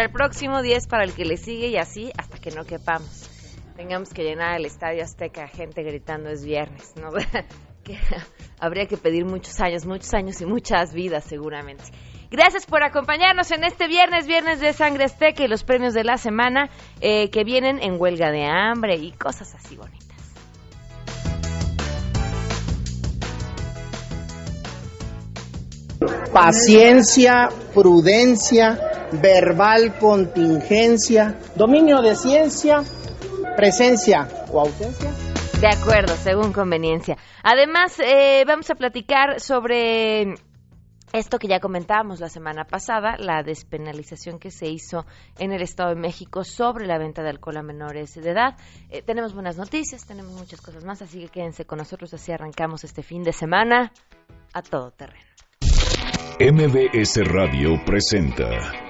para el próximo, 10 para el que le sigue y así hasta que no quepamos. Tengamos que llenar el estadio Azteca, gente gritando es viernes, ¿no? habría que pedir muchos años, muchos años y muchas vidas seguramente. Gracias por acompañarnos en este viernes, viernes de Sangre Azteca y los premios de la semana eh, que vienen en huelga de hambre y cosas así bonitas. Paciencia, prudencia, verbal contingencia, dominio de ciencia, presencia o ausencia. De acuerdo, según conveniencia. Además, eh, vamos a platicar sobre esto que ya comentábamos la semana pasada, la despenalización que se hizo en el Estado de México sobre la venta de alcohol a menores de edad. Eh, tenemos buenas noticias, tenemos muchas cosas más, así que quédense con nosotros, así arrancamos este fin de semana a todo terreno. MBS Radio presenta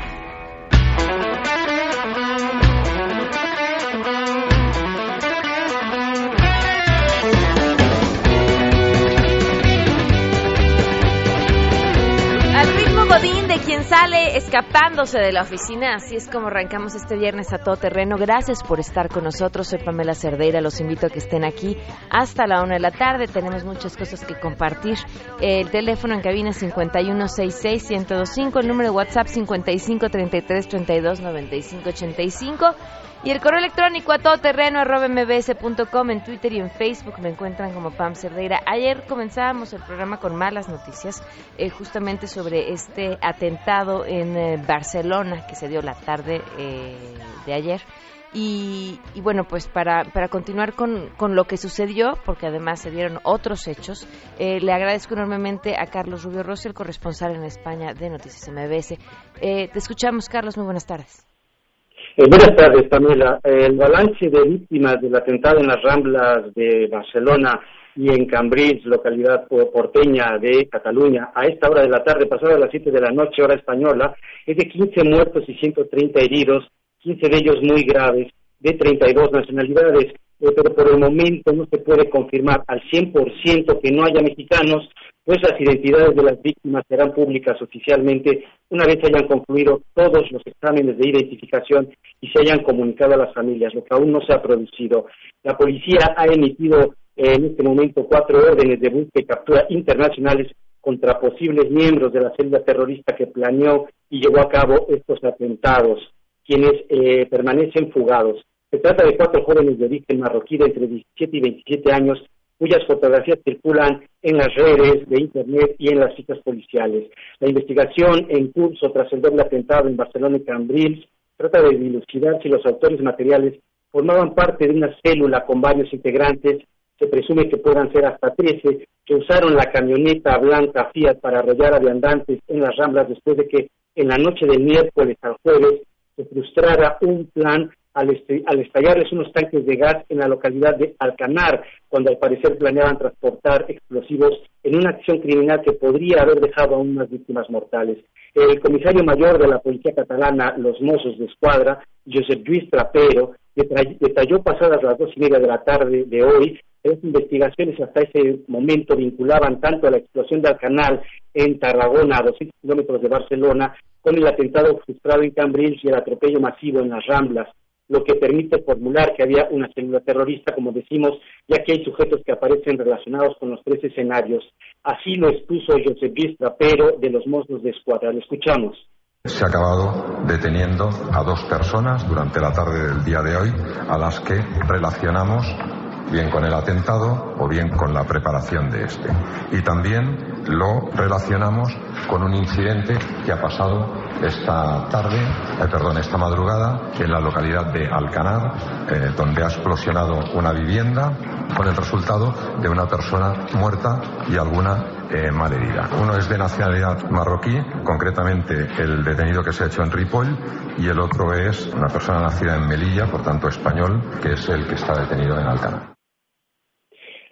Quien sale escapándose de la oficina. Así es como arrancamos este viernes a todo terreno. Gracias por estar con nosotros. Soy Pamela Cerdeira. Los invito a que estén aquí hasta la una de la tarde. Tenemos muchas cosas que compartir. El teléfono en cabina 5166-1025. El número de WhatsApp 5533329585. Y el correo electrónico a todoterreno.mbs.com en Twitter y en Facebook me encuentran como Pam Cerdeira. Ayer comenzábamos el programa con malas noticias, eh, justamente sobre este atentado en eh, Barcelona que se dio la tarde eh, de ayer. Y, bueno, pues para, para continuar con, con, lo que sucedió, porque además se dieron otros hechos, le agradezco enormemente a Carlos Rubio Rossi, el corresponsal en España de Noticias MBS. te escuchamos, Carlos, muy buenas tardes. Eh, buenas tardes, Pamela. El balance de víctimas del atentado en las Ramblas de Barcelona y en Cambrils, localidad porteña de Cataluña, a esta hora de la tarde, pasada las 7 de la noche, hora española, es de 15 muertos y 130 heridos, 15 de ellos muy graves, de 32 nacionalidades, eh, pero por el momento no se puede confirmar al 100% que no haya mexicanos, pues las identidades de las víctimas serán públicas oficialmente una vez hayan concluido todos los exámenes de identificación y se hayan comunicado a las familias, lo que aún no se ha producido. La policía ha emitido en este momento cuatro órdenes de búsqueda y captura internacionales contra posibles miembros de la celda terrorista que planeó y llevó a cabo estos atentados, quienes eh, permanecen fugados. Se trata de cuatro jóvenes de origen marroquí de entre 17 y 27 años cuyas fotografías circulan en las redes de Internet y en las citas policiales. La investigación en curso tras el doble atentado en Barcelona y Cambrils trata de dilucidar si los autores materiales formaban parte de una célula con varios integrantes, se presume que puedan ser hasta 13, que usaron la camioneta blanca Fiat para arrollar a viandantes en las Ramblas después de que en la noche del miércoles al jueves se frustrara un plan al, estallarles unos tanques de gas en la localidad de Alcanar, cuando al parecer planeaban transportar explosivos en una acción criminal que podría haber dejado aún más víctimas mortales. El comisario mayor de la policía catalana, los Mossos de Escuadra, Josep Lluís Trapero, detalló pasadas las dos y media de la tarde de hoy las investigaciones hasta ese momento vinculaban tanto a la explosión de Alcanar en Tarragona, a 200 kilómetros de Barcelona, con el atentado frustrado en Cambrils y el atropello masivo en las Ramblas lo que permite formular que había una célula terrorista, como decimos, ya que hay sujetos que aparecen relacionados con los tres escenarios. Así lo expuso Josep Gistra, pero de los monstruos de escuadra. Lo escuchamos. Se ha acabado deteniendo a dos personas durante la tarde del día de hoy, a las que relacionamos bien con el atentado o bien con la preparación de este. Y también lo relacionamos con un incidente que ha pasado esta tarde, eh, perdón, esta madrugada en la localidad de Alcanar, eh, donde ha explosionado una vivienda con el resultado de una persona muerta y alguna eh, malherida. Uno es de nacionalidad marroquí, concretamente el detenido que se ha hecho en Ripoll, y el otro es una persona nacida en Melilla, por tanto español, que es el que está detenido en Alcanar.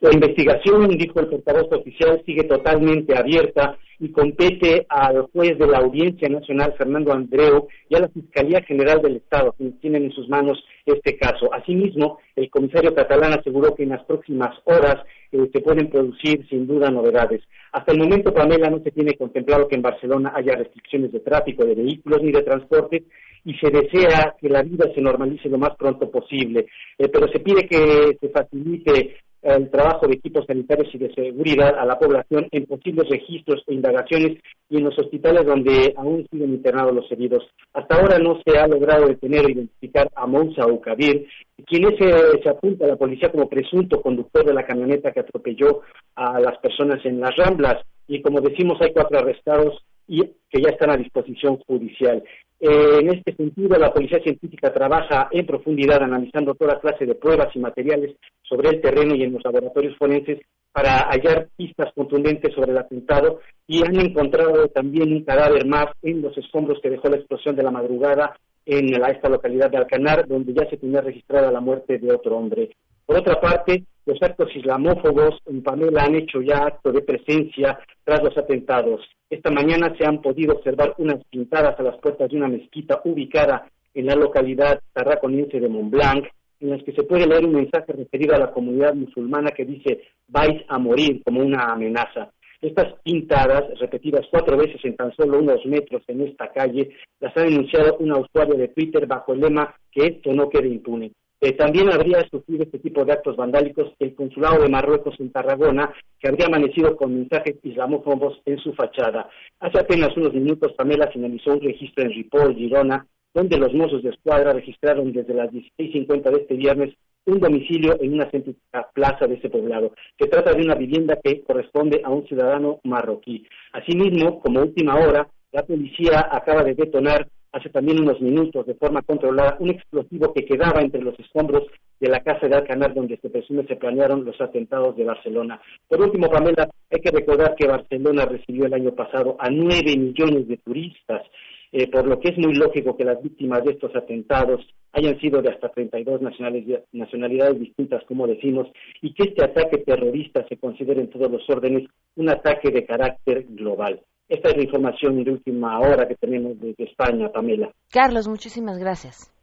La investigación, dijo el portavoz oficial, sigue totalmente abierta y compete al juez de la Audiencia Nacional, Fernando Andreu, y a la Fiscalía General del Estado, quienes tienen en sus manos este caso. Asimismo, el comisario catalán aseguró que en las próximas horas eh, se pueden producir sin duda novedades. Hasta el momento, Pamela, no se tiene contemplado que en Barcelona haya restricciones de tráfico de vehículos ni de transporte y se desea que la vida se normalice lo más pronto posible. Eh, pero se pide que se facilite el trabajo de equipos sanitarios y de seguridad a la población en posibles registros e indagaciones y en los hospitales donde aún siguen internados los heridos. Hasta ahora no se ha logrado detener o identificar a Moussa Ukabir, quien es, eh, se apunta a la policía como presunto conductor de la camioneta que atropelló a las personas en las Ramblas. Y como decimos, hay cuatro arrestados y que ya están a disposición judicial. Eh, en este sentido, la Policía Científica trabaja en profundidad analizando toda clase de pruebas y materiales sobre el terreno y en los laboratorios forenses para hallar pistas contundentes sobre el atentado y han encontrado también un cadáver más en los escombros que dejó la explosión de la madrugada en esta localidad de Alcanar, donde ya se tenía registrada la muerte de otro hombre. Por otra parte, los actos islamófobos en Pamela han hecho ya acto de presencia tras los atentados. Esta mañana se han podido observar unas pintadas a las puertas de una mezquita ubicada en la localidad tarraconiense de Montblanc, en las que se puede leer un mensaje referido a la comunidad musulmana que dice vais a morir como una amenaza. Estas pintadas, repetidas cuatro veces en tan solo unos metros en esta calle, las ha denunciado una usuario de Twitter bajo el lema que esto no quede impune. Eh, también habría sufrido este tipo de actos vandálicos el consulado de Marruecos en Tarragona, que habría amanecido con mensajes islamófobos en su fachada. Hace apenas unos minutos, Pamela finalizó un registro en Ripoll, Girona, donde los mozos de escuadra registraron desde las 16.50 de este viernes un domicilio en una céntrica plaza de ese poblado. Se trata de una vivienda que corresponde a un ciudadano marroquí. Asimismo, como última hora, la policía acaba de detonar hace también unos minutos de forma controlada un explosivo que quedaba entre los escombros de la casa de Alcanar donde se presume se planearon los atentados de Barcelona. Por último, Pamela, hay que recordar que Barcelona recibió el año pasado a nueve millones de turistas, eh, por lo que es muy lógico que las víctimas de estos atentados hayan sido de hasta 32 nacionalidades, nacionalidades distintas, como decimos, y que este ataque terrorista se considere en todos los órdenes un ataque de carácter global. Esta es la información de última hora que tenemos desde España, Pamela. Carlos, muchísimas gracias.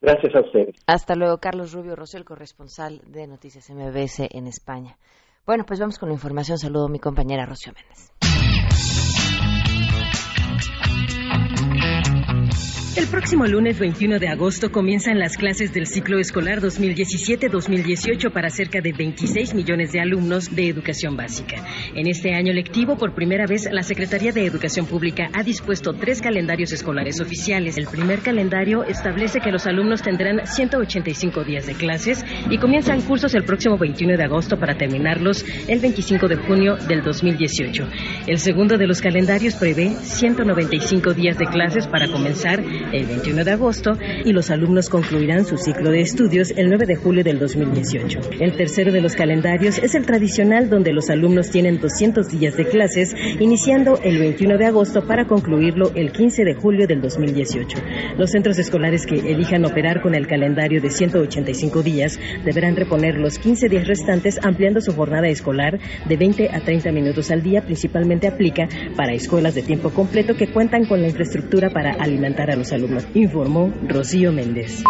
Gracias a ustedes. Hasta luego, Carlos Rubio Rosel, corresponsal de Noticias MBS en España. Bueno, pues vamos con la información. Saludo a mi compañera Rocío Méndez. El próximo lunes 21 de agosto comienzan las clases del ciclo escolar 2017-2018 para cerca de 26 millones de alumnos de educación básica. En este año lectivo, por primera vez, la Secretaría de Educación Pública ha dispuesto tres calendarios escolares oficiales. El primer calendario establece que los alumnos tendrán 185 días de clases y comienzan cursos el próximo 21 de agosto para terminarlos el 25 de junio del 2018. El segundo de los calendarios prevé 195 días de clases para comenzar el 21 de agosto y los alumnos concluirán su ciclo de estudios el 9 de julio del 2018. El tercero de los calendarios es el tradicional donde los alumnos tienen 200 días de clases iniciando el 21 de agosto para concluirlo el 15 de julio del 2018. Los centros escolares que elijan operar con el calendario de 185 días deberán reponer los 15 días restantes ampliando su jornada escolar de 20 a 30 minutos al día. Principalmente aplica para escuelas de tiempo completo que cuentan con la infraestructura para alimentar a los informó Rocío Méndez.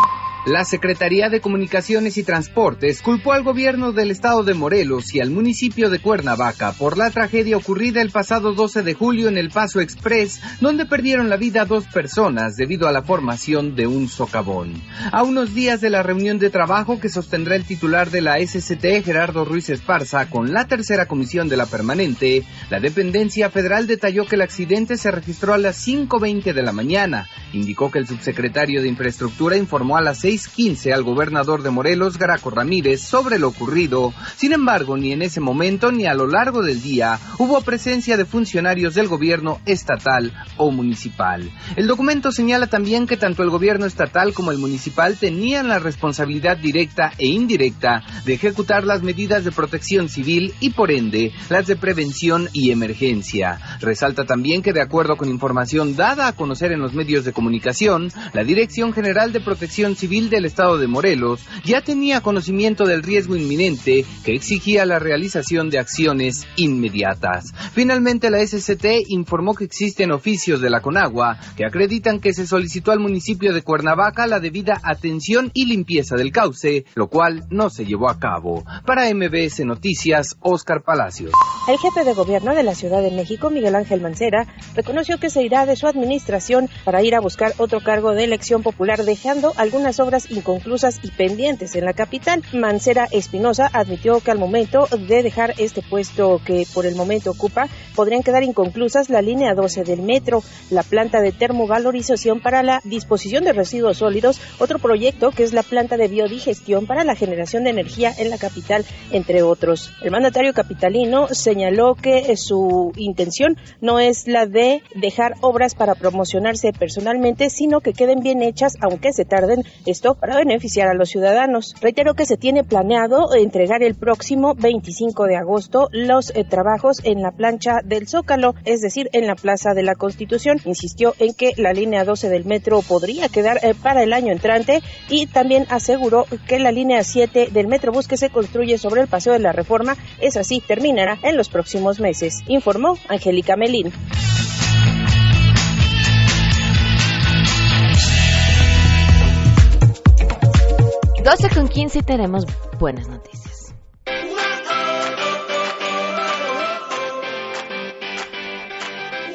La Secretaría de Comunicaciones y Transportes culpó al gobierno del estado de Morelos y al municipio de Cuernavaca por la tragedia ocurrida el pasado 12 de julio en el Paso Express, donde perdieron la vida dos personas debido a la formación de un socavón. A unos días de la reunión de trabajo que sostendrá el titular de la SCT, Gerardo Ruiz Esparza, con la tercera comisión de la permanente, la dependencia federal detalló que el accidente se registró a las 5.20 de la mañana. Indicó que el subsecretario de Infraestructura informó a las 6 15 al gobernador de Morelos, Graco Ramírez, sobre lo ocurrido. Sin embargo, ni en ese momento ni a lo largo del día hubo presencia de funcionarios del gobierno estatal o municipal. El documento señala también que tanto el gobierno estatal como el municipal tenían la responsabilidad directa e indirecta de ejecutar las medidas de protección civil y por ende las de prevención y emergencia. Resalta también que de acuerdo con información dada a conocer en los medios de comunicación, la Dirección General de Protección Civil Del Estado de Morelos ya tenía conocimiento del riesgo inminente que exigía la realización de acciones inmediatas. Finalmente, la SCT informó que existen oficios de la Conagua que acreditan que se solicitó al municipio de Cuernavaca la debida atención y limpieza del cauce, lo cual no se llevó a cabo. Para MBS Noticias, Oscar Palacios. El jefe de gobierno de la Ciudad de México, Miguel Ángel Mancera, reconoció que se irá de su administración para ir a buscar otro cargo de elección popular, dejando algunas obras inconclusas y pendientes en la capital. Mancera Espinosa admitió que al momento de dejar este puesto que por el momento ocupa, podrían quedar inconclusas la línea 12 del metro, la planta de termovalorización para la disposición de residuos sólidos, otro proyecto que es la planta de biodigestión para la generación de energía en la capital, entre otros. El mandatario capitalino señaló que su intención no es la de dejar obras para promocionarse personalmente, sino que queden bien hechas, aunque se tarden, esto para beneficiar a los ciudadanos. Reitero que se tiene planeado entregar el próximo 25 de agosto los eh, trabajos en la plancha del Zócalo, es decir, en la Plaza de la Constitución. Insistió en que la línea 12 del metro podría quedar eh, para el año entrante y también aseguró que la línea 7 del Metrobús que se construye sobre el Paseo de la Reforma es así, terminará en los próximos meses, informó Angélica Melín. 12 con 15 tenemos buenas noticias.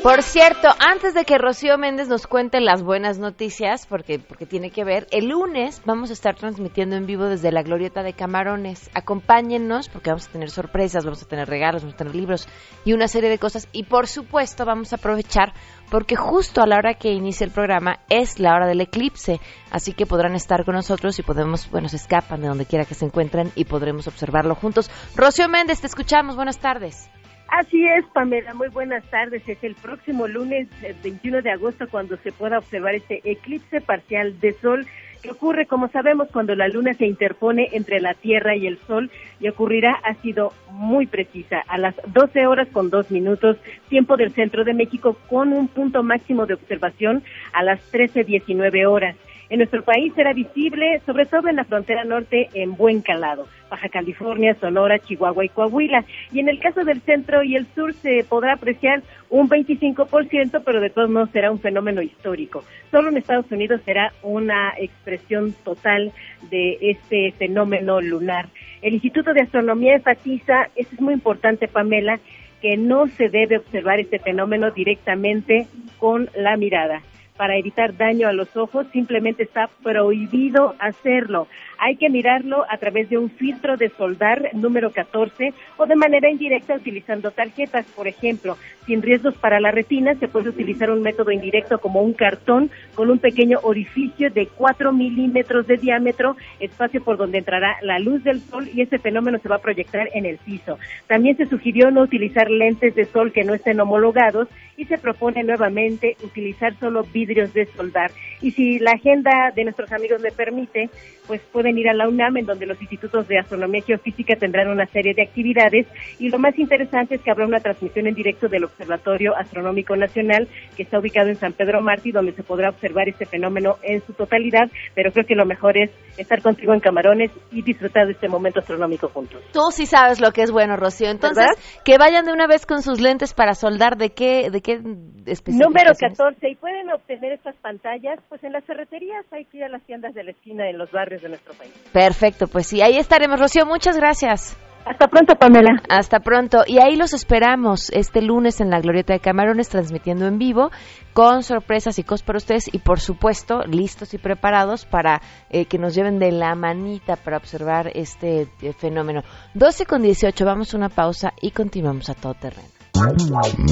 Por cierto, antes de que Rocío Méndez nos cuente las buenas noticias, porque, porque tiene que ver, el lunes vamos a estar transmitiendo en vivo desde la Glorieta de Camarones. Acompáñennos porque vamos a tener sorpresas, vamos a tener regalos, vamos a tener libros y una serie de cosas. Y por supuesto vamos a aprovechar porque justo a la hora que inicia el programa es la hora del eclipse. Así que podrán estar con nosotros y podemos, bueno, se escapan de donde quiera que se encuentren y podremos observarlo juntos. Rocío Méndez, te escuchamos. Buenas tardes. Así es, Pamela. Muy buenas tardes. Es el próximo lunes, el 21 de agosto, cuando se pueda observar este eclipse parcial de sol que ocurre, como sabemos, cuando la luna se interpone entre la Tierra y el Sol y ocurrirá, ha sido muy precisa, a las 12 horas con 2 minutos, tiempo del centro de México, con un punto máximo de observación a las 13.19 horas. En nuestro país será visible, sobre todo en la frontera norte, en Buen Calado, Baja California, Sonora, Chihuahua y Coahuila. Y en el caso del centro y el sur se podrá apreciar un 25%, pero de todos modos será un fenómeno histórico. Solo en Estados Unidos será una expresión total de este fenómeno lunar. El Instituto de Astronomía enfatiza, eso es muy importante, Pamela, que no se debe observar este fenómeno directamente con la mirada para evitar daño a los ojos, simplemente está prohibido hacerlo hay que mirarlo a través de un filtro de soldar número 14 o de manera indirecta utilizando tarjetas, por ejemplo. Sin riesgos para la retina, se puede utilizar un método indirecto como un cartón con un pequeño orificio de 4 milímetros de diámetro, espacio por donde entrará la luz del sol y ese fenómeno se va a proyectar en el piso. También se sugirió no utilizar lentes de sol que no estén homologados y se propone nuevamente utilizar solo vidrios de soldar. Y si la agenda de nuestros amigos le permite, pues pueden ir a la UNAM, en donde los institutos de astronomía y geofísica tendrán una serie de actividades. Y lo más interesante es que habrá una transmisión en directo del Observatorio Astronómico Nacional, que está ubicado en San Pedro Martí, donde se podrá observar este fenómeno en su totalidad. Pero creo que lo mejor es estar contigo en Camarones y disfrutar de este momento astronómico juntos. Tú sí sabes lo que es bueno, Rocío. Entonces, que vayan de una vez con sus lentes para soldar de qué, de qué Número 14. Y pueden obtener estas pantallas, pues en las ferreterías, hay que ir a las tiendas de la esquina en los barrios de nuestro país. Perfecto, pues sí, ahí estaremos. Rocío, muchas gracias. Hasta pronto, Pamela. Hasta pronto. Y ahí los esperamos este lunes en la Glorieta de Camarones, transmitiendo en vivo, con sorpresas y cosas para ustedes y, por supuesto, listos y preparados para eh, que nos lleven de la manita para observar este eh, fenómeno. 12 con 18, vamos a una pausa y continuamos a todo terreno.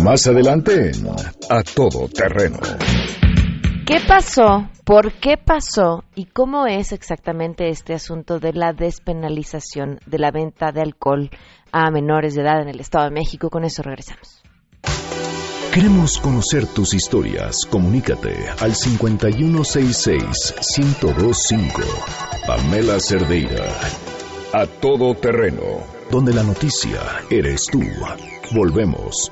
Más adelante, a todo terreno. ¿Qué pasó? ¿Por qué pasó? ¿Y cómo es exactamente este asunto de la despenalización de la venta de alcohol a menores de edad en el Estado de México? Con eso regresamos. Queremos conocer tus historias. Comunícate al 5166-1025. Pamela Cerdeira. A todo terreno. Donde la noticia eres tú. Volvemos.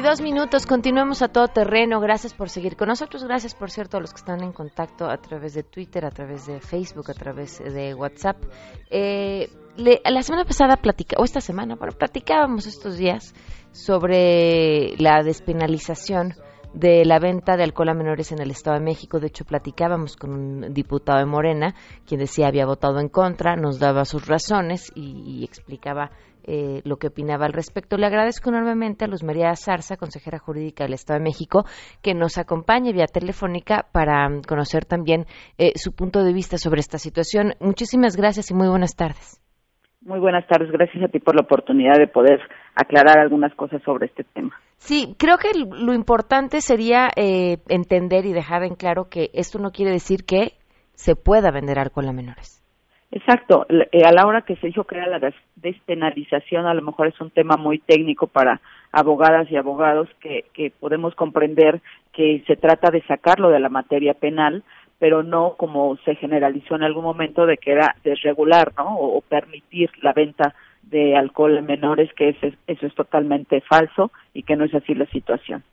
Dos minutos, continuemos a todo terreno. Gracias por seguir con nosotros. Gracias, por cierto, a los que están en contacto a través de Twitter, a través de Facebook, a través de WhatsApp. Eh, la semana pasada platica, o esta semana, bueno, platicábamos estos días sobre la despenalización de la venta de alcohol a menores en el Estado de México. De hecho, platicábamos con un diputado de Morena, quien decía había votado en contra, nos daba sus razones y explicaba eh, lo que opinaba al respecto. Le agradezco enormemente a Luz María Zarza, consejera jurídica del Estado de México, que nos acompañe vía telefónica para mm, conocer también eh, su punto de vista sobre esta situación. Muchísimas gracias y muy buenas tardes. Muy buenas tardes, gracias a ti por la oportunidad de poder aclarar algunas cosas sobre este tema. Sí, creo que lo importante sería eh, entender y dejar en claro que esto no quiere decir que se pueda vender alcohol a menores. Exacto. Eh, a la hora que se dijo que era la despenalización, a lo mejor es un tema muy técnico para abogadas y abogados que, que podemos comprender que se trata de sacarlo de la materia penal, pero no como se generalizó en algún momento de que era desregular, ¿no? O, permitir la venta de alcohol en menores, que eso es, eso es totalmente falso y que no es así la situación.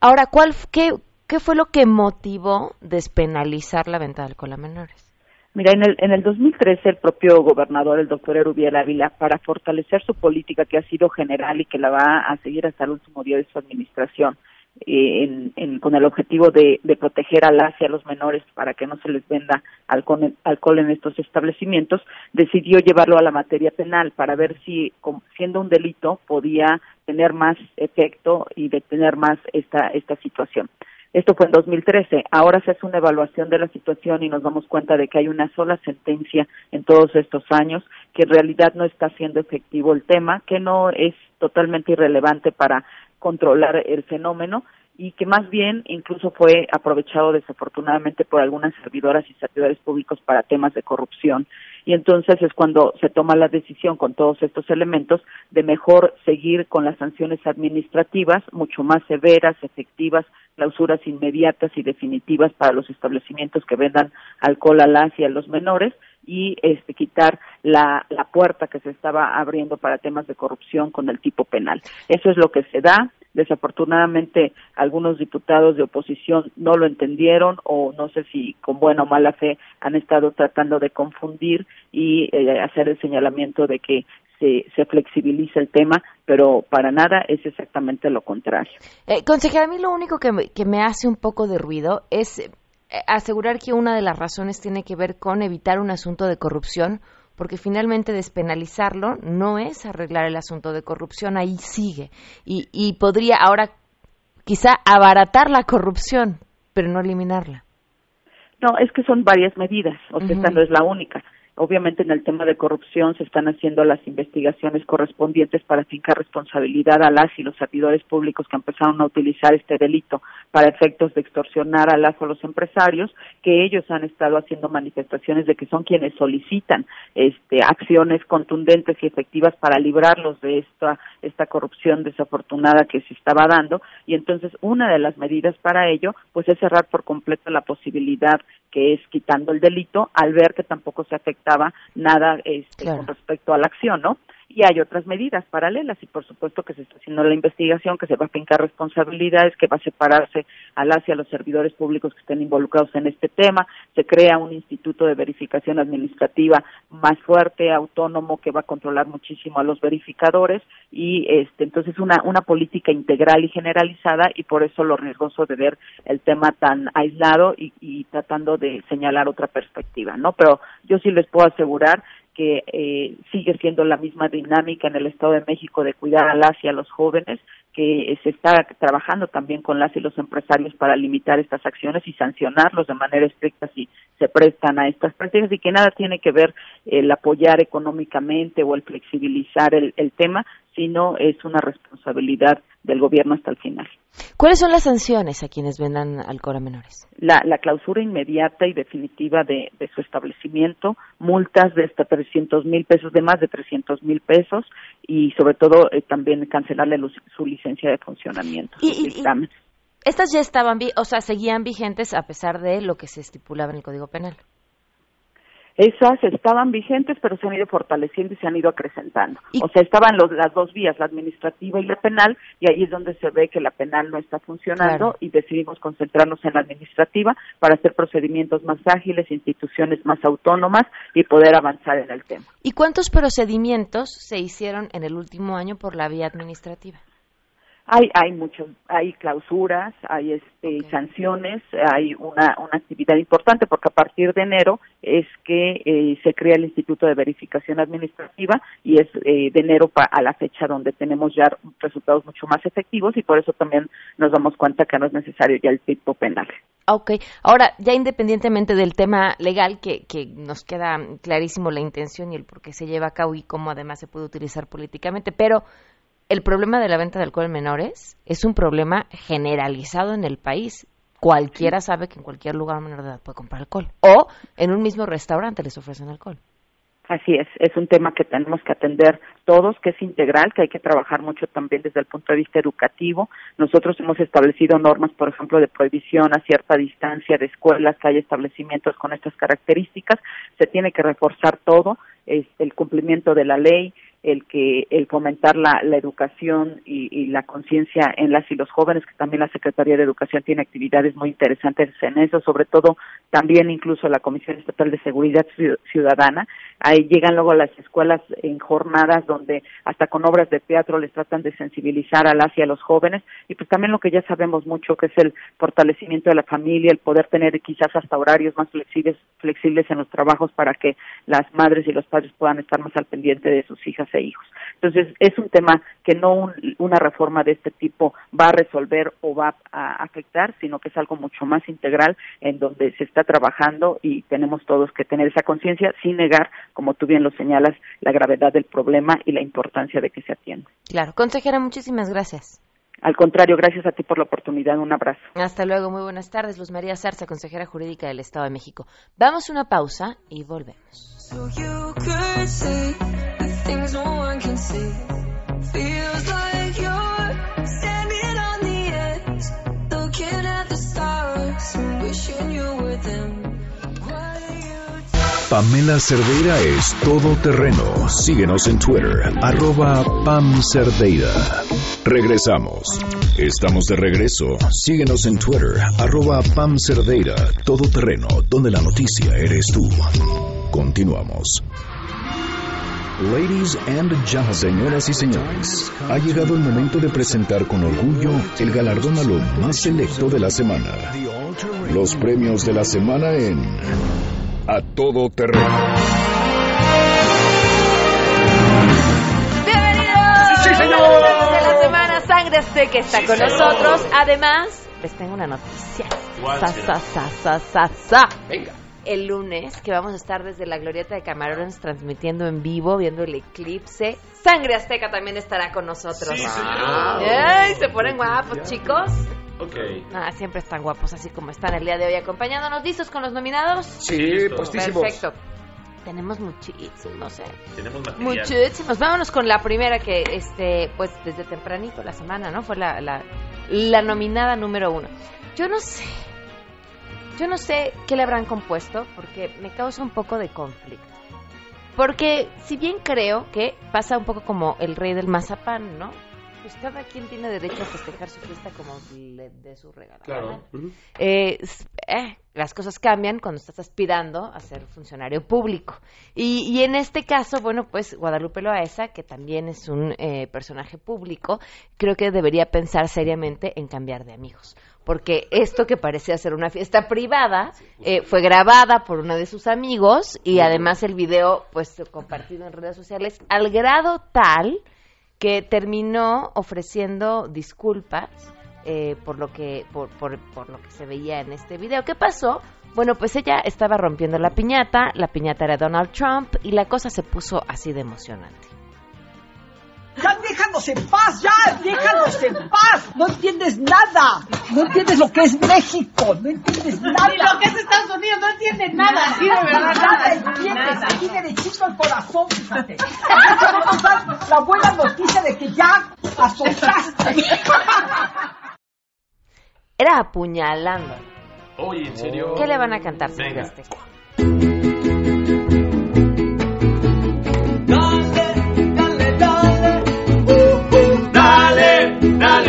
Ahora, ¿cuál, qué, ¿qué fue lo que motivó despenalizar la venta de alcohol a menores? Mira, en el, en el 2013 el propio gobernador, el doctor Erubiel Ávila, para fortalecer su política que ha sido general y que la va a seguir hasta el último día de su administración, eh, en, con el objetivo de, proteger a las y a los menores para que no se les venda alcohol, alcohol en estos establecimientos, decidió llevarlo a la materia penal para ver si, siendo un delito, podía tener más efecto y detener más esta, esta situación. Esto fue en 2013. Ahora se hace una evaluación de la situación y nos damos cuenta de que hay una sola sentencia en todos estos años, que en realidad no está siendo efectivo el tema, que no es totalmente irrelevante para controlar el fenómeno y que más bien incluso fue aprovechado desafortunadamente por algunas servidoras y servidores públicos para temas de corrupción. Y entonces es cuando se toma la decisión con todos estos elementos de mejor seguir con las sanciones administrativas mucho más severas, efectivas, clausuras inmediatas y definitivas para los establecimientos que vendan alcohol a las y a los menores y este quitar la, la puerta que se estaba abriendo para temas de corrupción con el tipo penal. Eso es lo que se da. Desafortunadamente, algunos diputados de oposición no lo entendieron o no sé si con buena o mala fe han estado tratando de confundir y eh, hacer el señalamiento de que se, se flexibiliza el tema, pero para nada es exactamente lo contrario. Eh, consejera, a mí lo único que me, que me hace un poco de ruido es eh, asegurar que una de las razones tiene que ver con evitar un asunto de corrupción, porque finalmente despenalizarlo no es arreglar el asunto de corrupción, ahí sigue. Y, y podría ahora quizá abaratar la corrupción, pero no eliminarla. No, es que son varias medidas, o sea, esta no es la única. Obviamente en el tema de corrupción se están haciendo las investigaciones correspondientes para fincar responsabilidad a las y los servidores públicos que empezaron a utilizar este delito para efectos de extorsionar a las o los empresarios, que ellos han estado haciendo manifestaciones de que son quienes solicitan este, acciones contundentes y efectivas para librarlos de esta, esta corrupción desafortunada que se estaba dando. Y entonces una de las medidas para ello pues es cerrar por completo la posibilidad que es quitando el delito al ver que tampoco se afectaba nada este, con respecto a la acción, ¿no? Y hay otras medidas paralelas y por supuesto que se está haciendo la investigación, que se va a fincar responsabilidades, que va a separarse a las y a los servidores públicos que estén involucrados en este tema, se crea un instituto de verificación administrativa más fuerte, autónomo, que va a controlar muchísimo a los verificadores y este entonces una una política integral y generalizada y por eso lo riesgoso de ver el tema tan aislado y, y tratando de señalar otra perspectiva, ¿no? Pero yo sí les puedo asegurar que eh, sigue siendo la misma dinámica en el Estado de México de cuidar a las y a los jóvenes, que se está trabajando también con las y los empresarios para limitar estas acciones y sancionarlos de manera estricta si se prestan a estas prácticas y que nada tiene que ver el apoyar económicamente o el flexibilizar el, el tema, sino es una responsabilidad del gobierno hasta el final. ¿Cuáles son las sanciones a quienes vendan alcohol a menores? La, clausura inmediata y definitiva de, su establecimiento, multas de hasta 300 mil pesos, de más de 300 mil pesos y sobre todo eh, también cancelarle su licencia de funcionamiento. ¿Y, estas ya estaban, o sea, seguían vigentes a pesar de lo que se estipulaba en el Código Penal. Esas estaban vigentes, pero se han ido fortaleciendo y se han ido acrecentando. O sea, estaban los, las dos vías, la administrativa y la penal, y ahí es donde se ve que la penal no está funcionando y decidimos concentrarnos en la administrativa para hacer procedimientos más ágiles, instituciones más autónomas y poder avanzar en el tema. ¿Y cuántos procedimientos se hicieron en el último año por la vía administrativa? Hay, hay muchos, hay clausuras, hay este, sanciones, hay una, una actividad importante porque a partir de enero es que eh, se crea el Instituto de Verificación Administrativa y es eh, de enero a la fecha donde tenemos ya resultados mucho más efectivos y por eso también nos damos cuenta que no es necesario ya el tipo penal. Ok, ahora ya independientemente del tema legal, que, que nos queda clarísimo la intención y el por qué se lleva a cabo y cómo además se puede utilizar políticamente, pero el problema de la venta de alcohol en menores es un problema generalizado en el país. Cualquiera sabe que en cualquier lugar menor de edad puede comprar alcohol. O en un mismo restaurante les ofrecen alcohol. Así es, es un tema que tenemos que atender todos, que es integral, que hay que trabajar mucho también desde el punto de vista educativo. Nosotros hemos establecido normas, por ejemplo, de prohibición a cierta distancia de escuelas, que hay establecimientos con estas características. Se tiene que reforzar todo, es el cumplimiento de la ley, el que el fomentar la, la educación y, la conciencia en las y los jóvenes, que también la Secretaría de Educación tiene actividades muy interesantes en eso, sobre todo también incluso la Comisión Estatal de Seguridad Ciudadana. Ahí llegan luego a las escuelas en jornadas donde hasta con obras de teatro les tratan de sensibilizar a las y a los jóvenes y pues también lo que ya sabemos mucho que es el fortalecimiento de la familia, el poder tener quizás hasta horarios más flexibles, flexibles en los trabajos para que las madres y los padres puedan estar más al pendiente de sus hijas hijos. Entonces, es un tema que no una reforma de este tipo va a resolver o va a afectar, sino que es algo mucho más integral en donde se está trabajando y tenemos todos que tener esa conciencia sin negar, como tú bien lo señalas, la gravedad del problema y la importancia de que se atienda. Claro. Consejera, muchísimas gracias. Al contrario, gracias a ti por la oportunidad. Un abrazo. Hasta luego. Muy buenas tardes. Luz María Zarza, consejera jurídica del Estado de México. Vamos a una pausa y volvemos. Pamela Cerdeira es todo terreno. Síguenos en Twitter, arroba Pam Cerdeira. Regresamos. Estamos de regreso. Síguenos en Twitter, arroba Pam Cerdeira, todo terreno, donde la noticia eres tú. Continuamos. Ladies and gentlemen, señoras y señores, ha llegado el momento de presentar con orgullo el galardón a lo más selecto de la semana. Los premios de la semana en A Todo Terreno. Bienvenidos. Sí, señor. de la semana Sangre Azteca está con nosotros. Además, les tengo una noticia. Sa, sa, sa, sa, sa, sa. Venga el lunes, que vamos a estar desde la Glorieta de Camarones transmitiendo en vivo, viendo el eclipse. Sangre Azteca también estará con nosotros. Sí, Ay, se ponen guapos, chicos. Ok. Ah, siempre están guapos, así como están el día de hoy acompañándonos. ¿Listos con los nominados? Sí, postísimos. Perfecto. Tenemos muchísimos, no sé. Tenemos Muchísimos. Vámonos con la primera que, este, pues desde tempranito la semana, ¿no? Fue la, la, la nominada número uno. Yo no sé yo no sé qué le habrán compuesto porque me causa un poco de conflicto. Porque si bien creo que pasa un poco como el rey del mazapán, ¿no? Pues cada quien tiene derecho a festejar su fiesta como le dé su regalo. Claro. Eh, eh, las cosas cambian cuando estás aspirando a ser funcionario público. Y, y en este caso, bueno, pues Guadalupe Loaesa, que también es un eh, personaje público, creo que debería pensar seriamente en cambiar de amigos porque esto que parecía ser una fiesta privada eh, fue grabada por uno de sus amigos y además el video pues compartido en redes sociales al grado tal que terminó ofreciendo disculpas eh, por lo que por, por, por lo que se veía en este video. ¿Qué pasó? Bueno, pues ella estaba rompiendo la piñata, la piñata era Donald Trump y la cosa se puso así de emocionante. Can't déjanos en paz, ya, déjanos en paz. No entiendes nada. No entiendes lo que es México. No entiendes nada. Ni lo que es Estados Unidos, no entiendes nada. Sí, de verdad. Nada entiendes. Aquí derechito al corazón, fíjate. Vamos a dar la buena noticia de que ya azotaste. Era apuñalando. Oye, ¿en serio? ¿Qué le van a cantar, Venga.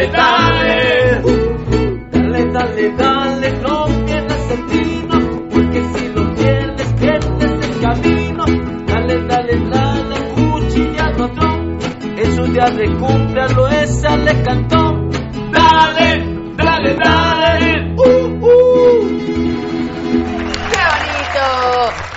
Dale, dale. Dale, dale, dale, no pierdas el vino, porque si lo pierdes, pierdes el camino. Dale, dale, dale, cuchilla al patrón, en su día de cumple a Loesa le cantó. Dale, dale, dale.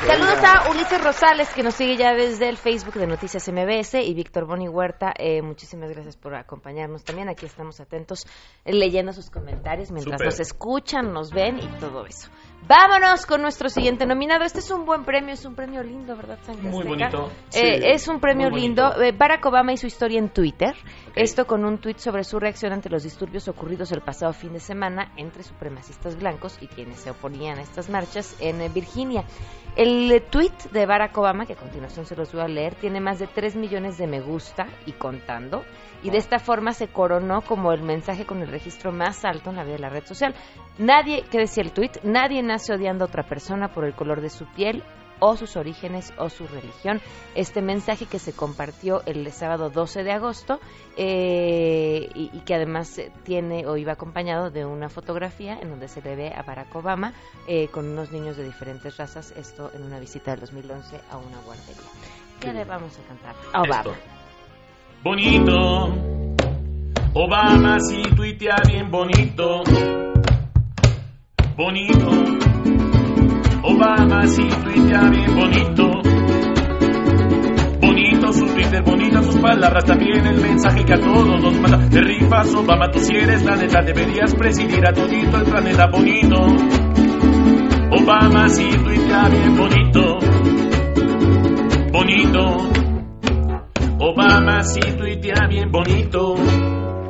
Saludos a Ulises Rosales, que nos sigue ya desde el Facebook de Noticias MBS, y Víctor Boni Huerta. eh, muchísimas gracias por acompañarnos también. Aquí estamos atentos, eh, leyendo sus comentarios mientras nos escuchan, nos ven y todo eso. Vámonos con nuestro siguiente nominado. Este es un buen premio, es un premio lindo, ¿verdad, Sangre Muy Azteca? bonito. Eh, Sí, es un premio lindo. Eh, Barack Obama y su historia en Twitter. Esto con un tuit sobre su reacción ante los disturbios ocurridos el pasado fin de semana entre supremacistas blancos y quienes se oponían a estas marchas en eh, Virginia. El eh, tuit de Barack Obama, que a continuación se los voy a leer, tiene más de 3 millones de me gusta y contando. Y de esta forma se coronó como el mensaje con el registro más alto en la vida de la red social. Nadie, que decía el tuit, nadie nace odiando a otra persona por el color de su piel o sus orígenes o su religión. Este mensaje que se compartió el sábado 12 de agosto eh, y, y que además tiene o iba acompañado de una fotografía en donde se le ve a Barack Obama eh, con unos niños de diferentes razas, esto en una visita del 2011 a una guardería. ¿Qué le vamos a cantar? A Obama. Esto. Bonito. Obama sí tuitea bien bonito. Bonito. Obama sí tuitea bien bonito. Bonito su Twitter, bonitas sus palabras, también el mensaje que a todos nos manda. Te rifas, Obama, tú si eres la neta, deberías presidir a todito el planeta bonito. Obama sí tuitea bien bonito. Bonito. Obama sí tuitea bien bonito.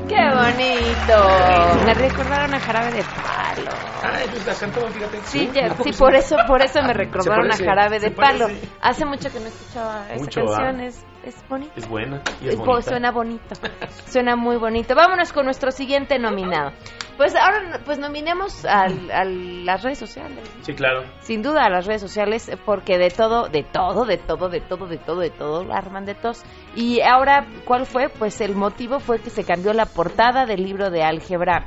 ¡Qué bonito! Me recordaron a Jarabe de Palo. Ay, pues la cantó, fíjate. Sí, ya- sí, por eso, por eso me recordaron a Jarabe de Palo. Hace mucho que no escuchaba esa Mucho, canción, ah. Es, buena y es bonita. Suena bonito, suena muy bonito. Vámonos con nuestro siguiente nominado. Pues ahora, pues nominemos al- a las redes sociales. Sí, claro. Sin duda a las redes sociales, porque de todo, de todo, de todo, de todo, de todo, de todo, arman de tos. Y ahora, ¿cuál fue? Pues el motivo fue que se cambió la portada del libro de álgebra.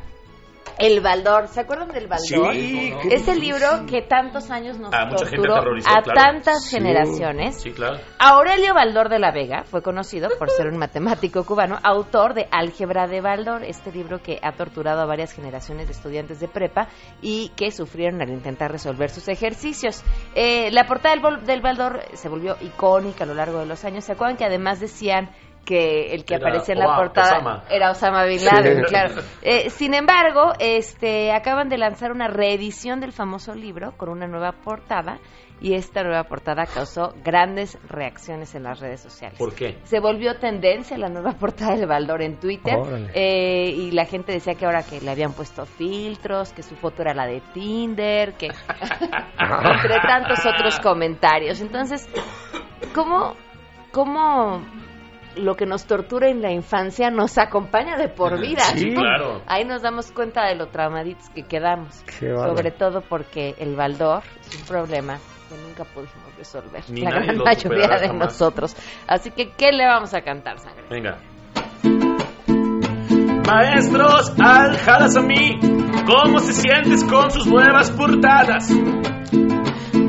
El Baldor, ¿se acuerdan del Baldor? Sí, Ese libro que tantos años nos A mucha gente torturó aterrorizó, a claro. tantas Sí. generaciones. Sí, claro. Aurelio Baldor de la Vega fue conocido por ser un matemático cubano, autor de Álgebra de Baldor, este libro que ha torturado a varias generaciones de estudiantes de prepa y que sufrieron al intentar resolver sus ejercicios. Eh, la portada del, del Baldor se volvió icónica a lo largo de los años. ¿Se acuerdan que además decían que el que Era aparecía en la portada Osama. era Osama Bin Laden, Sí. claro. Eh, sin embargo, este, acaban de lanzar una reedición del famoso libro con una nueva portada y esta nueva portada causó grandes reacciones en las redes sociales. ¿Por qué? Se volvió tendencia la nueva portada del Baldor en Twitter eh, y la gente decía que ahora que le habían puesto filtros, que su foto era la de Tinder, que entre tantos otros comentarios. Entonces, ¿cómo, cómo lo que nos tortura en la infancia nos acompaña de por vida? Sí, claro. Ahí nos damos cuenta de lo traumaditos que quedamos. Qué. Sobre todo porque el Baldor es un problema que nunca pudimos resolver. Ni la gran mayoría de jamás. nosotros. Así que, ¿qué le vamos a cantar, Sangre? Venga. Maestros, aljadas a mí. ¿Cómo se sientes con sus nuevas portadas?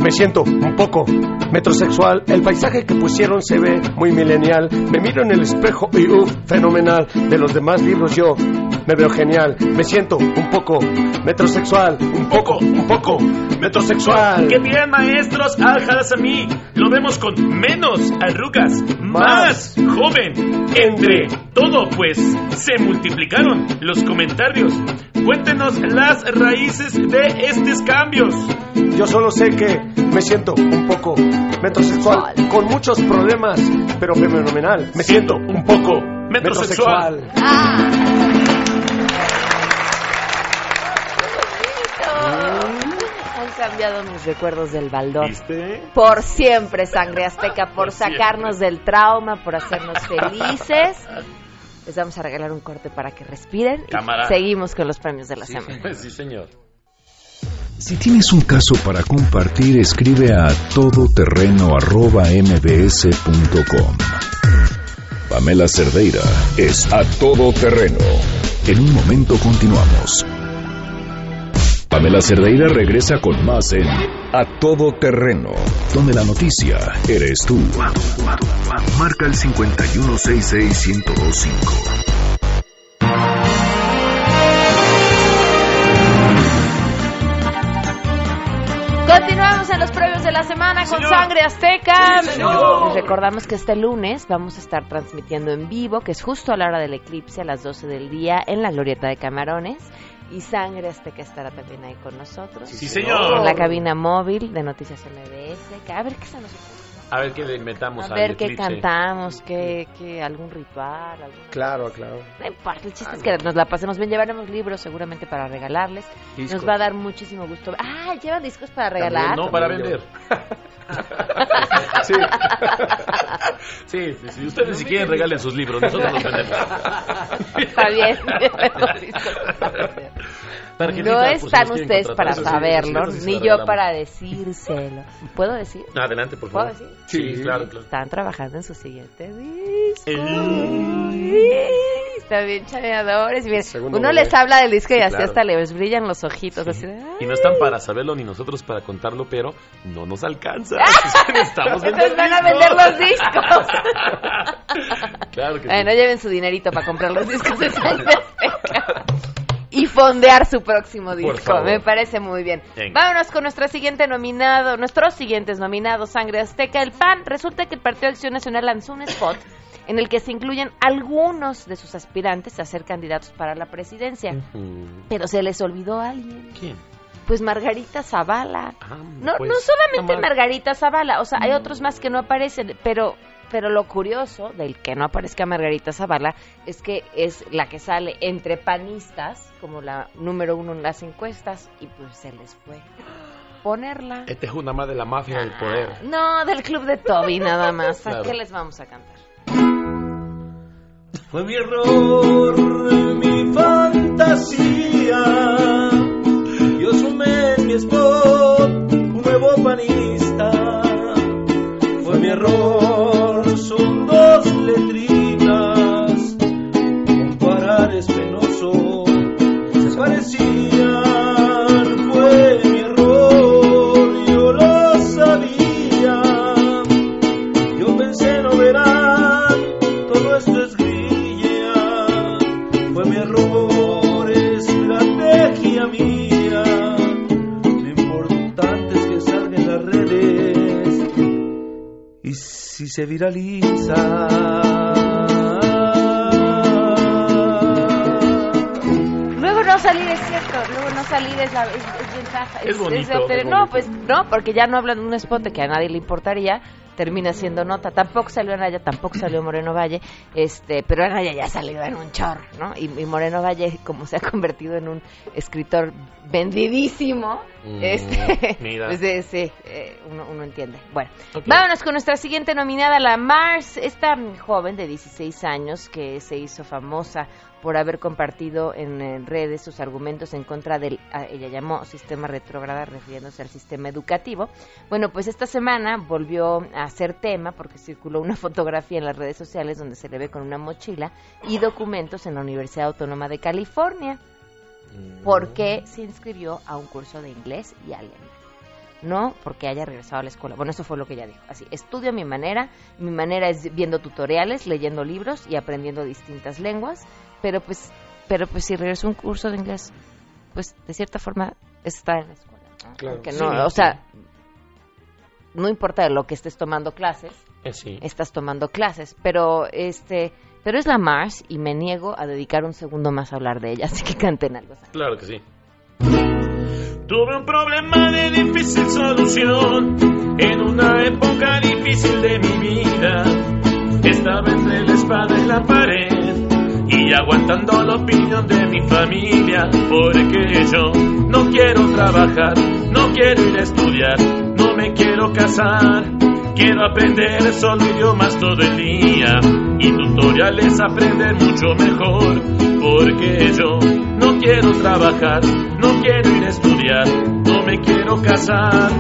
Me siento un poco metrosexual. El paisaje que pusieron se ve muy milenial. Me miro en el espejo y uff, fenomenal. De los demás libros yo me veo genial. Me siento un poco metrosexual. Un poco, un poco metrosexual. Qué bien, maestros, aljadas a mí. lo vemos con menos arrugas, más joven. Entre todo, pues, se multiplicaron los comentarios. Cuéntenos las raíces de estos cambios. Yo solo sé que me siento un poco metrosexual, con muchos problemas, pero fenomenal. Me siento un poco metrosexual. Han cambiado mis recuerdos del baldón. ¿Viste? Por siempre, sangre azteca, por sacarnos del trauma, por hacernos felices. Les vamos a regalar un corte para que respiren. y seguimos con los premios de la semana. Sí, señor. Si tienes un caso para compartir, escribe a todoterreno.mbs.com. Pamela Cerdeira es a todoterreno. En un momento continuamos. Pamela Cerdeira regresa con más en A Todo Terreno, donde la noticia eres tú. Marca el 5166125. Continuamos en los premios de la semana con Señor. Sangre Azteca. Sí, señor. Les recordamos que este lunes vamos a estar transmitiendo en vivo, que es justo a la hora del eclipse, a las 12 del día, en la Glorieta de Camarones. Y Sangre Azteca estará también ahí con nosotros. Sí, señor. En la cabina móvil de Noticias MBS. A ver qué se nos A ver qué le inventamos A ver qué eclipse. cantamos, qué, qué, algún ritual, Claro, claro. no importa, el chiste es que nos la pasemos bien. Llevaremos libros seguramente para regalarles. Discos. Nos va a dar muchísimo gusto. Ah, llevan discos para regalar. No, para vender. Sí. Sí, sí, sí. Ustedes si quieren regalen sus libros, nosotros los vendemos. Está bien. No si están ustedes para sí, saberlo, sí ni yo para decírselo. ¿Puedo decir? Adelante, por ¿Puedo favor. decir? Sí, claro, claro. Están trabajando en su siguiente disco. El- Están bien chaneadores. Bien. Uno les habla del disco y Sí, así claro. hasta les brillan los ojitos. Así de, Y no están para saberlo ni nosotros para contarlo, pero no nos alcanza. Estamos Entonces van a vender los discos. Claro que sí. Bueno, lleven su dinerito para comprar los discos de. Y fondear su próximo disco. Me parece muy bien. Venga. Vámonos con nuestro siguiente nominado, nuestros siguientes nominados, Sangre Azteca, el PAN. Resulta que el Partido de Acción Nacional lanzó un spot en el que se incluyen algunos de sus aspirantes a ser candidatos para la presidencia. Mm, Pero se les olvidó a alguien. ¿Quién? Pues Margarita Zavala. Ah, No, pues, no solamente. Margarita Zavala, o sea, hay otros más que no aparecen, pero pero lo curioso del que no aparezca Margarita Zavala es que es la que sale entre panistas como la número uno en las encuestas y pues se les fue ponerla. Esta es una más de la mafia del poder. No, del club de Toby nada más. ¿A Claro. qué les vamos a cantar? Fue mi error, mi fantasía. Yo sumé mi spot si se viraliza. Luego no salir es cierto, luego no salir es, la, es, es ventaja. Es bonito, no, bonito. pues no, porque ya no hablan de un spot que a nadie le importaría, termina siendo nota. Tampoco salió Anaya, tampoco salió Moreno Valle, este, pero Anaya ya salió en un chorro, ¿no? Y, y Moreno Valle, como se ha convertido en un escritor vendidísimo, Mm, este, pues eh, sí, eh, uno, uno entiende. Bueno, vámonos con nuestra siguiente nominada, la Mars, esta joven de 16 años que se hizo famosa por haber compartido en, redes sus argumentos en contra del, a- ella llamó sistema retrógrada, refiriéndose al sistema educativo. Bueno, pues esta semana volvió a ser tema porque circuló una fotografía en las redes sociales donde se le ve con una mochila y documentos en la Universidad Autónoma de California porque se inscribió a un curso de inglés y alemán. No porque haya regresado a la escuela. Bueno, eso fue lo que ella dijo. Así, estudio a mi manera. Mi manera es viendo tutoriales, leyendo libros y aprendiendo distintas lenguas. Pero pues, pero pues si regresó a un curso de inglés, pues de cierta forma está en la escuela. ¿no? Claro. Sí, no, no, o sea, no importa de lo que estés tomando clases, Eh, sí. estás tomando clases, pero este, pero es la Mars y me niego a dedicar un segundo más a hablar de ella, así que canten algo. Claro que sí. Tuve un problema de difícil solución en una época difícil de mi vida. Estaba entre la espada y la pared y aguantando la opinión de mi familia. Porque yo no quiero trabajar, no quiero ir a estudiar, no me quiero casar. Quiero aprender solo idiomas todo el día y tutoriales aprender mucho mejor. Porque yo no quiero trabajar, no quiero ir a estudiar, no me quiero casar.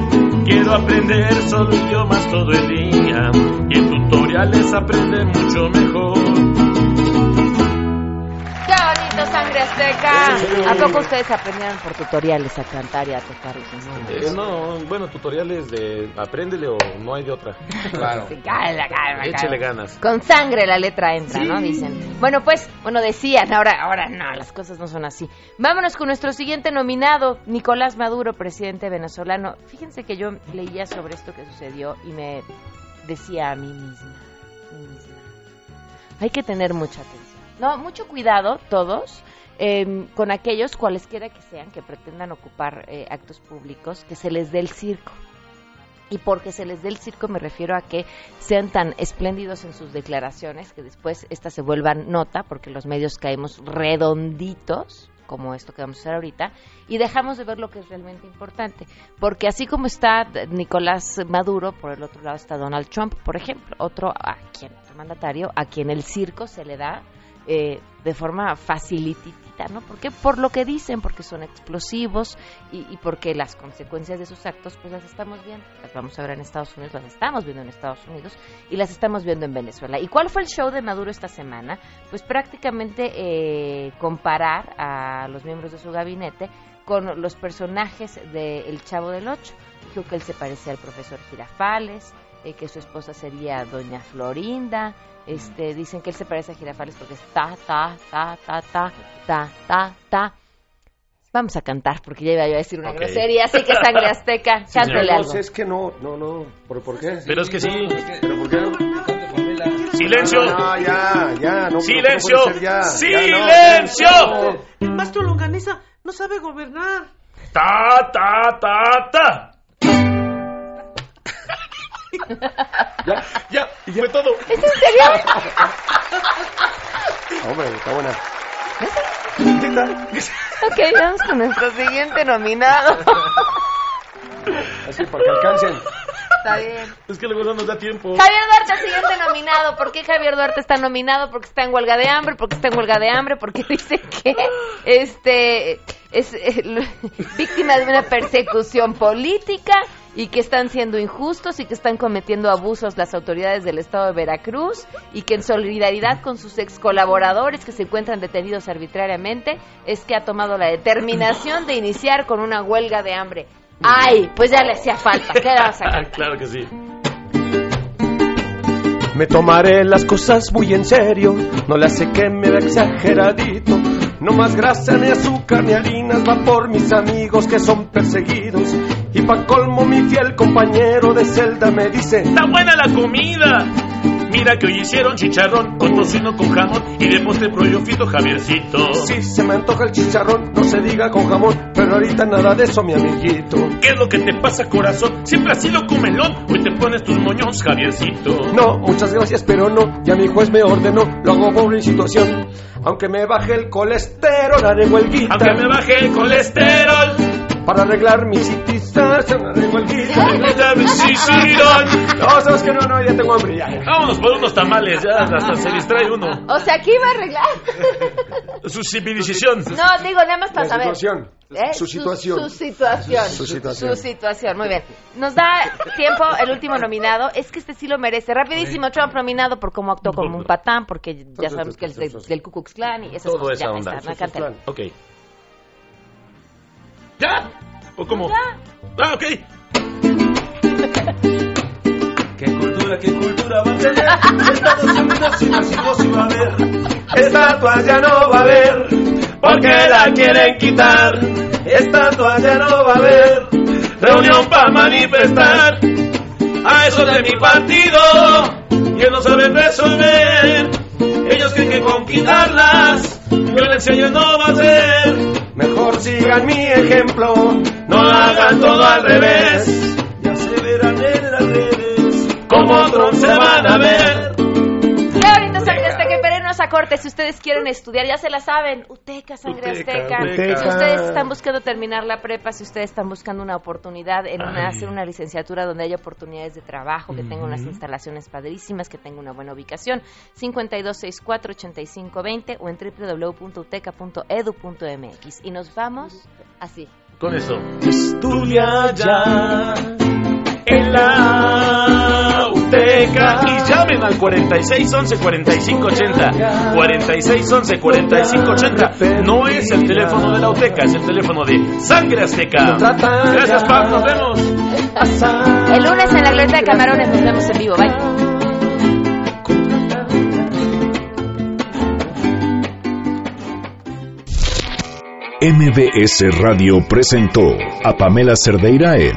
Quiero aprender solo idiomas todo el día y tutoriales aprender mucho mejor. ¡Qué bonito, sangre azteca! ¿A poco ustedes aprendieron por tutoriales a cantar y a tocar los instrumentos? Eh, no, bueno, tutoriales de apréndele o no hay de otra. Claro. Sí, calma, calma, Échele ganas. Con sangre la letra entra, ¿no? Dicen. Bueno, pues, bueno, decían, ahora, ahora no, las cosas no son así. Vámonos con nuestro siguiente nominado, Nicolás Maduro, presidente venezolano. Fíjense que yo leía sobre esto que sucedió y me decía a mí misma, mí misma, hay que tener mucha atención. No, mucho cuidado todos eh, con aquellos, cualesquiera que sean, que pretendan ocupar eh, actos públicos, que se les dé el circo. Y porque se les dé el circo me refiero a que sean tan espléndidos en sus declaraciones que después estas se vuelvan nota, porque los medios caemos redonditos, como esto que vamos a hacer ahorita, y dejamos de ver lo que es realmente importante. Porque así como está Nicolás Maduro, por el otro lado está Donald Trump, por ejemplo, otro a quien, otro mandatario, a quien el circo se le da eh, de forma facilitita, ¿no? Porque por lo que dicen, porque son explosivos y, y porque las consecuencias de sus actos, pues las estamos viendo, las vamos a ver en Estados Unidos, las estamos viendo en Estados Unidos y las estamos viendo en Venezuela. ¿Y cuál fue el show de Maduro esta semana? Pues prácticamente eh, comparar a los miembros de su gabinete con los personajes de El Chavo del Ocho. Dijo que él se parecía al profesor Girafales, eh, que su esposa sería Doña Florinda. Este, dicen que él se parece a Girafales porque es ta, ta, ta, ta, ta, ta, ta, ta. Vamos a cantar porque ya iba yo a decir una Ok. grosería, así que sangre azteca, cántele No, algo. es que no, no, no. ¿Por, por qué? Pero es que sí. ¿Pero por qué no? ¡Silencio! No, ya, ya, no. ¡Silencio! no ya. ¡Silencio! Ya, no. El maestro Longaniza no sabe gobernar. ¡Ta, ta, ta, ta! Ya, ya, fue todo. ¿Es en serio? Hombre, está buena. Ok, vamos con nuestro siguiente nominado. Así, para que alcancen. Está bien. Es que luego no nos da tiempo. Javier Duarte, siguiente nominado. ¿Por qué Javier Duarte está nominado? Porque está en huelga de hambre, porque está en huelga de hambre, porque dice que este es eh, víctima de una persecución política y que están siendo injustos y que están cometiendo abusos las autoridades del estado de Veracruz y que en solidaridad con sus ex colaboradores que se encuentran detenidos arbitrariamente es que ha tomado la determinación de iniciar con una huelga de hambre. Ay, pues ya le hacía falta. ¿Qué vas a hacer? claro que sí. Me tomaré las cosas muy en serio, no le hace que me vea exageradito. No más grasa, ni azúcar, ni harinas, va por mis amigos que son perseguidos. Y pa' colmo mi fiel compañero de celda me dice, ¡Está buena la comida! Mira que hoy hicieron chicharrón con tocino con jamón y de postre proyofito Javiercito. sí, se me antoja el chicharrón, no se diga con jamón, pero ahorita nada de eso, mi amiguito. ¿Qué es lo que te pasa, corazón? Siempre has sido comelón. Hoy te pones tus moños, Javiercito. No, muchas gracias, pero no, ya mi juez me ordenó, lo hago por mi situación. Aunque me baje el colesterol, haré huelguita. Aunque me baje el colesterol. Para arreglar mi citización, haré huelguita. Sí, sí, don. No, sabes que no, no, ya tengo hambre, ya. Vámonos por unos tamales, ya hasta se distrae uno. O sea, aquí iba a arreglar. Su civilización. No, digo, nada más para saber. situación. ¿Eh? Su situación. Su, situación. Su situación. Su situación, muy bien. Nos da tiempo el último nominado. Es que este sí lo merece. Rapidísimo, Trump nominado por cómo actuó como un patán, porque ya sabemos que es de- del Ku Klux Klan y esas Todo cosas. esa Ya, onda. está, no, cántale. ¿Ya? ¿O cómo? Ya. Ah, ok. ¿Qué cultura, qué cultura va a tener? Estados Unidos si nacimos y va a haber. Estatua ya no va a haber, porque la quieren quitar. Estatua ya no va a haber, reunión para manifestar. a esos de mi partido, que no saben resolver. Ellos creen que con quitarlas, violencia ya no va a ser. Mejor sigan mi ejemplo, No hagan todo al revés, corte si ustedes quieren estudiar, ya se la saben, UTECA, sangre Uteca, azteca. Uteca. Si ustedes están buscando terminar la prepa, si ustedes están buscando una oportunidad en una, hacer una licenciatura donde haya oportunidades de trabajo, que tenga unas instalaciones padrísimas, que tenga una buena ubicación, 5264-8520 o en www.uteca.edu.mx. Y nos vamos así. Con eso. Estudia ya en la UTECA y llamen al 4611 4580 4611 4580 no es el teléfono de la UTECA es el teléfono de Sangre Azteca gracias Pam nos vemos El lunes en la Glorieta de Camarones nos vemos en vivo. Bye. MBS Radio presentó a Pamela Cerdeira en